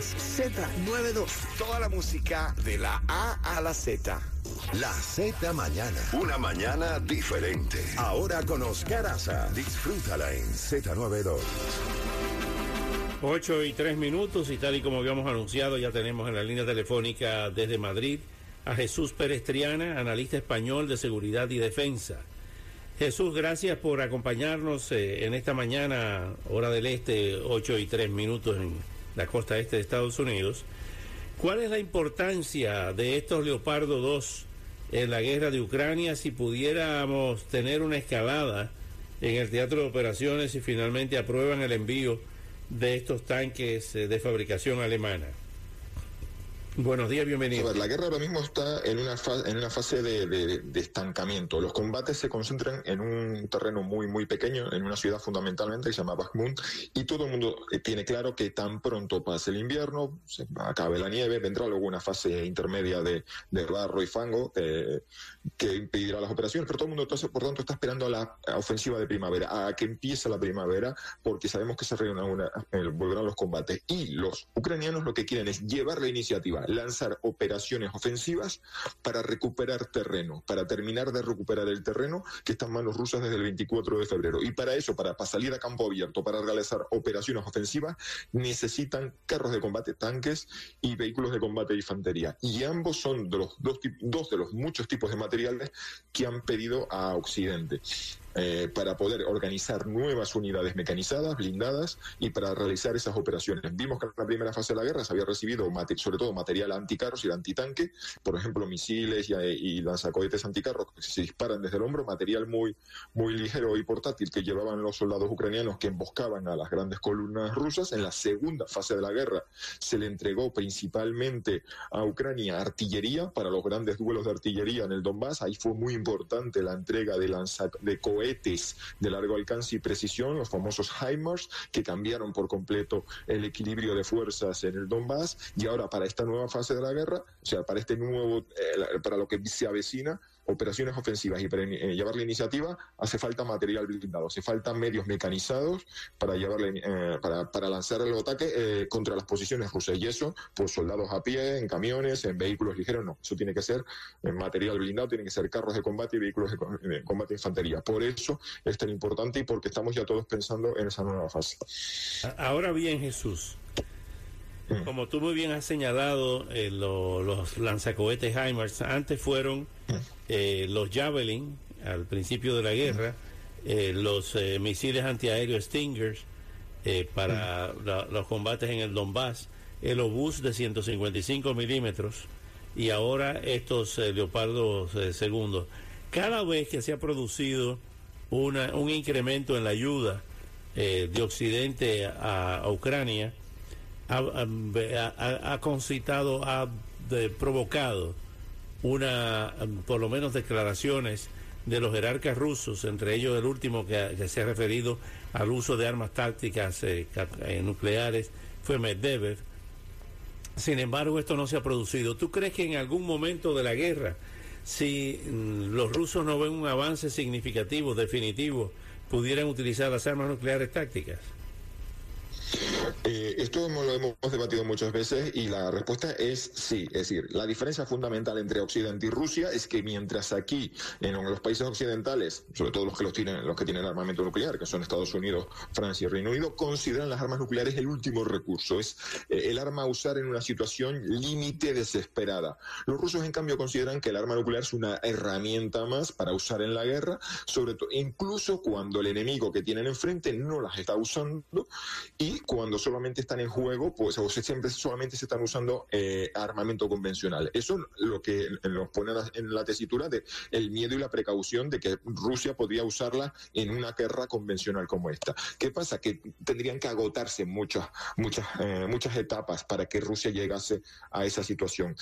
Conoces Z92, toda la música de la A a la Z. La Z Mañana. Una mañana diferente. Ahora con Oscar Aza. Disfrútala en Z92. 8 y 3 minutos y tal y como habíamos anunciado ya tenemos en la línea telefónica desde Madrid a Jesús Pérez Triana, analista español de seguridad y defensa. Jesús, gracias por acompañarnos eh, en esta mañana, hora del este, 8 y 3 minutos en la costa este de Estados Unidos. ¿Cuál es la importancia de estos Leopardo 2 en la guerra de Ucrania si pudiéramos tener una escalada en el teatro de operaciones y finalmente aprueban el envío de estos tanques eh, de fabricación alemana? Buenos días, bienvenido. A ver, la guerra ahora mismo está en una, fa- en una fase de, estancamiento. Los combates se concentran en un terreno muy, muy pequeño, en una ciudad fundamentalmente que se llama Bakhmut, y todo el mundo eh, tiene claro que tan pronto pase el invierno, se acabe la nieve, vendrá luego una fase intermedia de, barro y fango eh, que impedirá las operaciones, pero todo el mundo, por tanto, está esperando a la ofensiva de primavera, a que empiece la primavera, porque sabemos que se reúnan una, eh, volverán los combates. Y los ucranianos lo que quieren es llevar la iniciativa, lanzar operaciones ofensivas para recuperar terreno, para terminar de recuperar el terreno que está en manos rusas desde el 24 de febrero. Y para eso, para, salir a campo abierto, para realizar operaciones ofensivas, necesitan carros de combate, tanques y vehículos de combate de infantería. Y ambos son de los dos, dos de los muchos tipos de materiales que han pedido a Occidente. Eh, para poder organizar nuevas unidades mecanizadas, blindadas y para realizar esas operaciones. Vimos que en la primera fase de la guerra se había recibido sobre todo material anticarros y antitanque, por ejemplo misiles y, y lanzacohetes anticarros que se disparan desde el hombro, material muy, muy ligero y portátil que llevaban los soldados ucranianos que emboscaban a las grandes columnas rusas. En la segunda fase de la guerra se le entregó principalmente a Ucrania artillería para los grandes duelos de artillería en el Donbass. Ahí fue muy importante la entrega de, lanza, de cohetes de largo alcance y precisión, los famosos HIMARS, que cambiaron por completo el equilibrio de fuerzas en el Donbass. Y ahora para esta nueva fase de la guerra, o sea, para este nuevo, eh, para lo que se avecina, operaciones ofensivas y para eh, llevar la iniciativa hace falta material blindado, hace falta medios mecanizados para llevarle, eh, para, para lanzar el ataque eh, contra las posiciones rusas y eso, pues soldados a pie, en camiones, en vehículos ligeros, no, eso tiene que ser en material blindado, tiene que ser carros de combate y vehículos de, co- de combate de infantería. Por eso es tan importante y porque estamos ya todos pensando en esa nueva fase. Ahora bien, Jesús, como tú muy bien has señalado, eh, lo- los lanzacohetes HIMARS antes fueron eh, los Javelin al principio de la guerra, eh, los eh, misiles antiaéreos Stingers eh, para la- los combates en el Donbass, el obús de 155 milímetros y ahora estos Leopardos segundos. Cada vez que se ha producido una- un incremento en la ayuda eh, de Occidente a, a Ucrania, ha, concitado, ha provocado una, um, por lo menos declaraciones de los jerarcas rusos, entre ellos el último que, se ha referido al uso de armas tácticas eh, eh, nucleares, fue Medvedev. Sin embargo, esto no se ha producido. ¿Tú crees que en algún momento de la guerra, si mm, los rusos no ven un avance significativo, definitivo, pudieran utilizar las armas nucleares tácticas? Eh, esto lo hemos debatido muchas veces y la respuesta es sí. Es decir, la diferencia fundamental entre Occidente y Rusia es que mientras aquí, en los países occidentales, sobre todo los que los tienen, los que tienen armamento nuclear, que son Estados Unidos, Francia y Reino Unido, consideran las armas nucleares el último recurso. Es eh, el arma a usar en una situación límite desesperada. Los rusos, en cambio, consideran que el arma nuclear es una herramienta más para usar en la guerra, sobre todo incluso cuando el enemigo que tienen enfrente no las está usando y cuando son solamente están en juego, pues o siempre solamente se están usando eh, armamento convencional. Eso lo que nos pone en la tesitura de el miedo y la precaución de que Rusia podría usarla en una guerra convencional como esta. ¿Qué pasa? Que tendrían que agotarse muchas, muchas, eh, muchas etapas para que Rusia llegase a esa situación.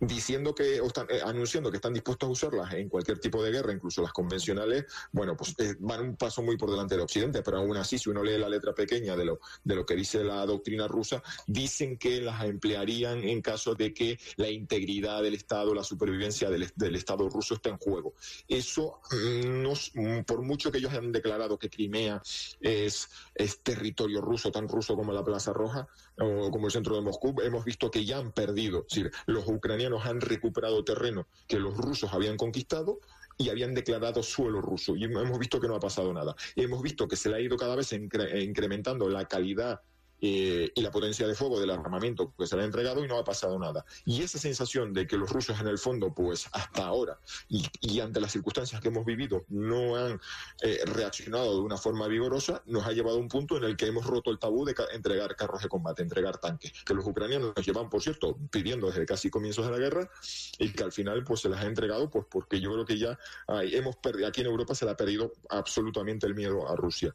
Diciendo que, o están, eh, anunciando que están dispuestos a usarlas en cualquier tipo de guerra, incluso las convencionales, bueno, pues van un paso muy por delante del Occidente, pero aún así, si uno lee la letra pequeña de lo, de lo que dice la doctrina rusa, dicen que las emplearían en caso de que la integridad del Estado, la supervivencia del, Estado ruso esté en juego. Eso, mm, mm, por mucho que ellos hayan declarado que Crimea es, es territorio ruso, tan ruso como la Plaza Roja o como el centro de Moscú, hemos visto que ya han perdido. Es los ucranianos han recuperado terreno que los rusos habían conquistado y habían declarado suelo ruso. Y hemos visto que no ha pasado nada. hemos visto que se le ha ido cada vez incrementando la calidad eh, y la potencia de fuego del armamento que se le ha entregado y no ha pasado nada. Y esa sensación de que los rusos en el fondo, pues hasta ahora y, ante las circunstancias que hemos vivido, no han eh, reaccionado de una forma vigorosa, nos ha llevado a un punto en el que hemos roto el tabú de entregar carros de combate, entregar tanques, que los ucranianos nos llevan, por cierto, pidiendo desde casi comienzos de la guerra y que al final pues se las ha entregado pues porque yo creo que ya hemos perdido, aquí en Europa se le ha perdido absolutamente el miedo a Rusia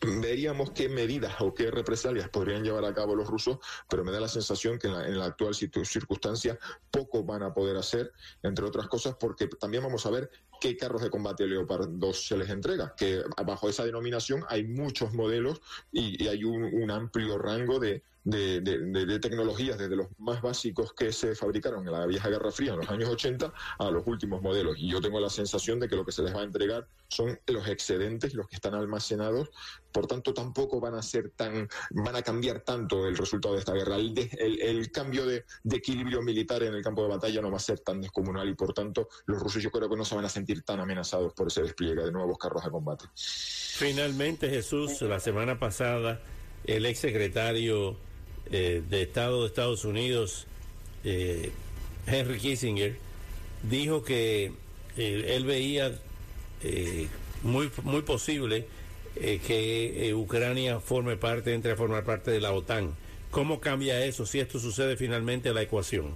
veríamos qué medidas o qué represalias podrían llevar a cabo los rusos, pero me da la sensación que en la, actual circunstancia poco van a poder hacer, entre otras cosas, porque también vamos a ver qué carros de combate Leopard 2 se les entrega, que bajo esa denominación hay muchos modelos y, hay un amplio rango de, de, de, tecnologías, desde los más básicos que se fabricaron en la vieja Guerra Fría en los años 80 a los últimos modelos. Y yo tengo la sensación de que lo que se les va a entregar son los excedentes, los que están almacenados, por tanto tampoco van a ser tan, van a cambiar tanto el resultado de esta guerra. El, el, cambio de, equilibrio militar en el campo de batalla no va a ser tan descomunal y por tanto los rusos yo creo que no se van a sentir tan amenazados por ese despliegue de nuevos carros de combate. Finalmente, Jesús, la semana pasada, el ex secretario eh, de Estado de Estados Unidos, eh, Henry Kissinger, dijo que eh, él veía muy, muy posible que Ucrania forme parte, entre a formar parte de la OTAN. ¿Cómo cambia eso si esto sucede finalmente la ecuación?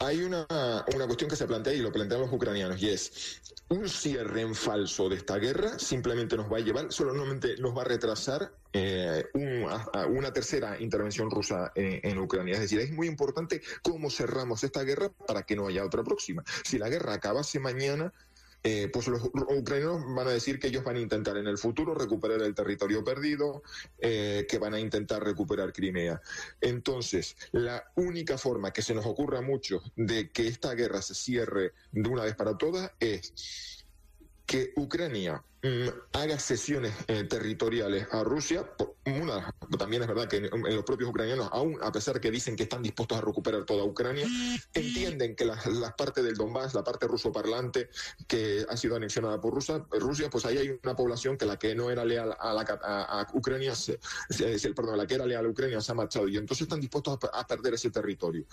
Hay una, una, cuestión que se plantea y lo plantean los ucranianos y es un cierre en falso de esta guerra simplemente nos va a llevar, solamente nos va a retrasar eh, una tercera intervención rusa en, Ucrania. Es decir, es muy importante cómo cerramos esta guerra para que no haya otra próxima. Si la guerra acabase mañana, eh, pues los ucranianos van a decir que ellos van a intentar en el futuro recuperar el territorio perdido, eh, que van a intentar recuperar Crimea. Entonces, la única forma que se nos ocurra mucho de que esta guerra se cierre de una vez para todas es que Ucrania haga sesiones eh, territoriales a Rusia, una, también es verdad que en, los propios ucranianos, aún a pesar que dicen que están dispuestos a recuperar toda Ucrania, entienden que las la partes del Donbass, la parte ruso parlante que ha sido anexionada por Rusia, Rusia, pues ahí hay una población que la que no era leal a, la, a, Ucrania, se, perdón, la que era leal a Ucrania se ha marchado y entonces están dispuestos a, perder ese territorio.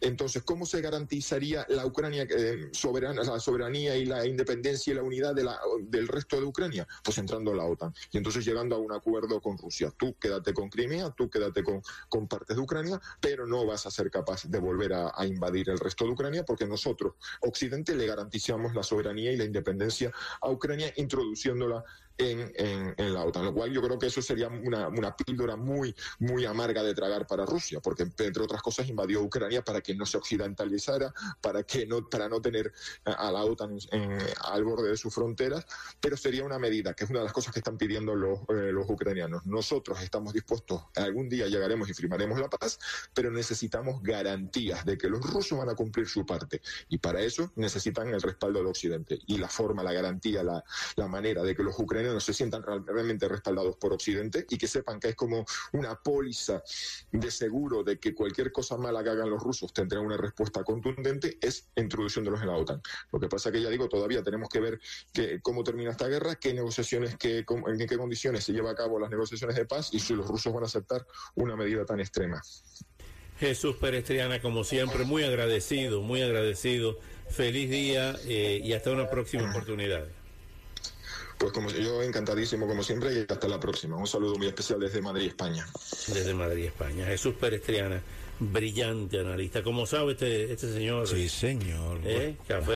Entonces, ¿cómo se garantizaría la Ucrania eh, soberana, la soberanía y la independencia y la unidad de la, del resto de Ucrania? Pues entrando a la OTAN y entonces llegando a un acuerdo con Rusia. Tú quédate con Crimea, tú quédate con, con partes de Ucrania, pero no vas a ser capaz de volver a, a invadir el resto de Ucrania porque nosotros, Occidente, le garantizamos la soberanía y la independencia a Ucrania introduciéndola en, en, la OTAN, lo cual yo creo que eso sería una, una píldora muy, muy amarga de tragar para Rusia, porque entre otras cosas invadió Ucrania para que no se occidentalizara, para que no, para no tener a la OTAN al borde de sus fronteras, pero sería una medida que es una de las cosas que están pidiendo los, eh, los ucranianos. Nosotros estamos dispuestos, algún día llegaremos y firmaremos la paz, pero necesitamos garantías de que los rusos van a cumplir su parte y para eso necesitan el respaldo del Occidente y la forma, la garantía, la, la manera de que los ucranianos no se sientan realmente respaldados por Occidente y que sepan que es como una póliza de seguro de que cualquier cosa mala que hagan los rusos tendrá una respuesta contundente, es introduciéndolos en la OTAN. Lo que pasa que ya digo, todavía tenemos que ver que, cómo termina esta guerra, qué negociaciones, qué, en qué condiciones se lleva a cabo las negociaciones de paz y si los rusos van a aceptar una medida tan extrema. Jesús Perestriana, como siempre, muy agradecido, muy agradecido. Feliz día eh, y hasta una próxima oportunidad. Pues como yo encantadísimo como siempre y hasta la próxima. Un saludo muy especial desde Madrid, España. Desde Madrid, España. Jesús Perestriana, brillante analista. Como sabe este, este señor. Sí, señor. ¿eh? Café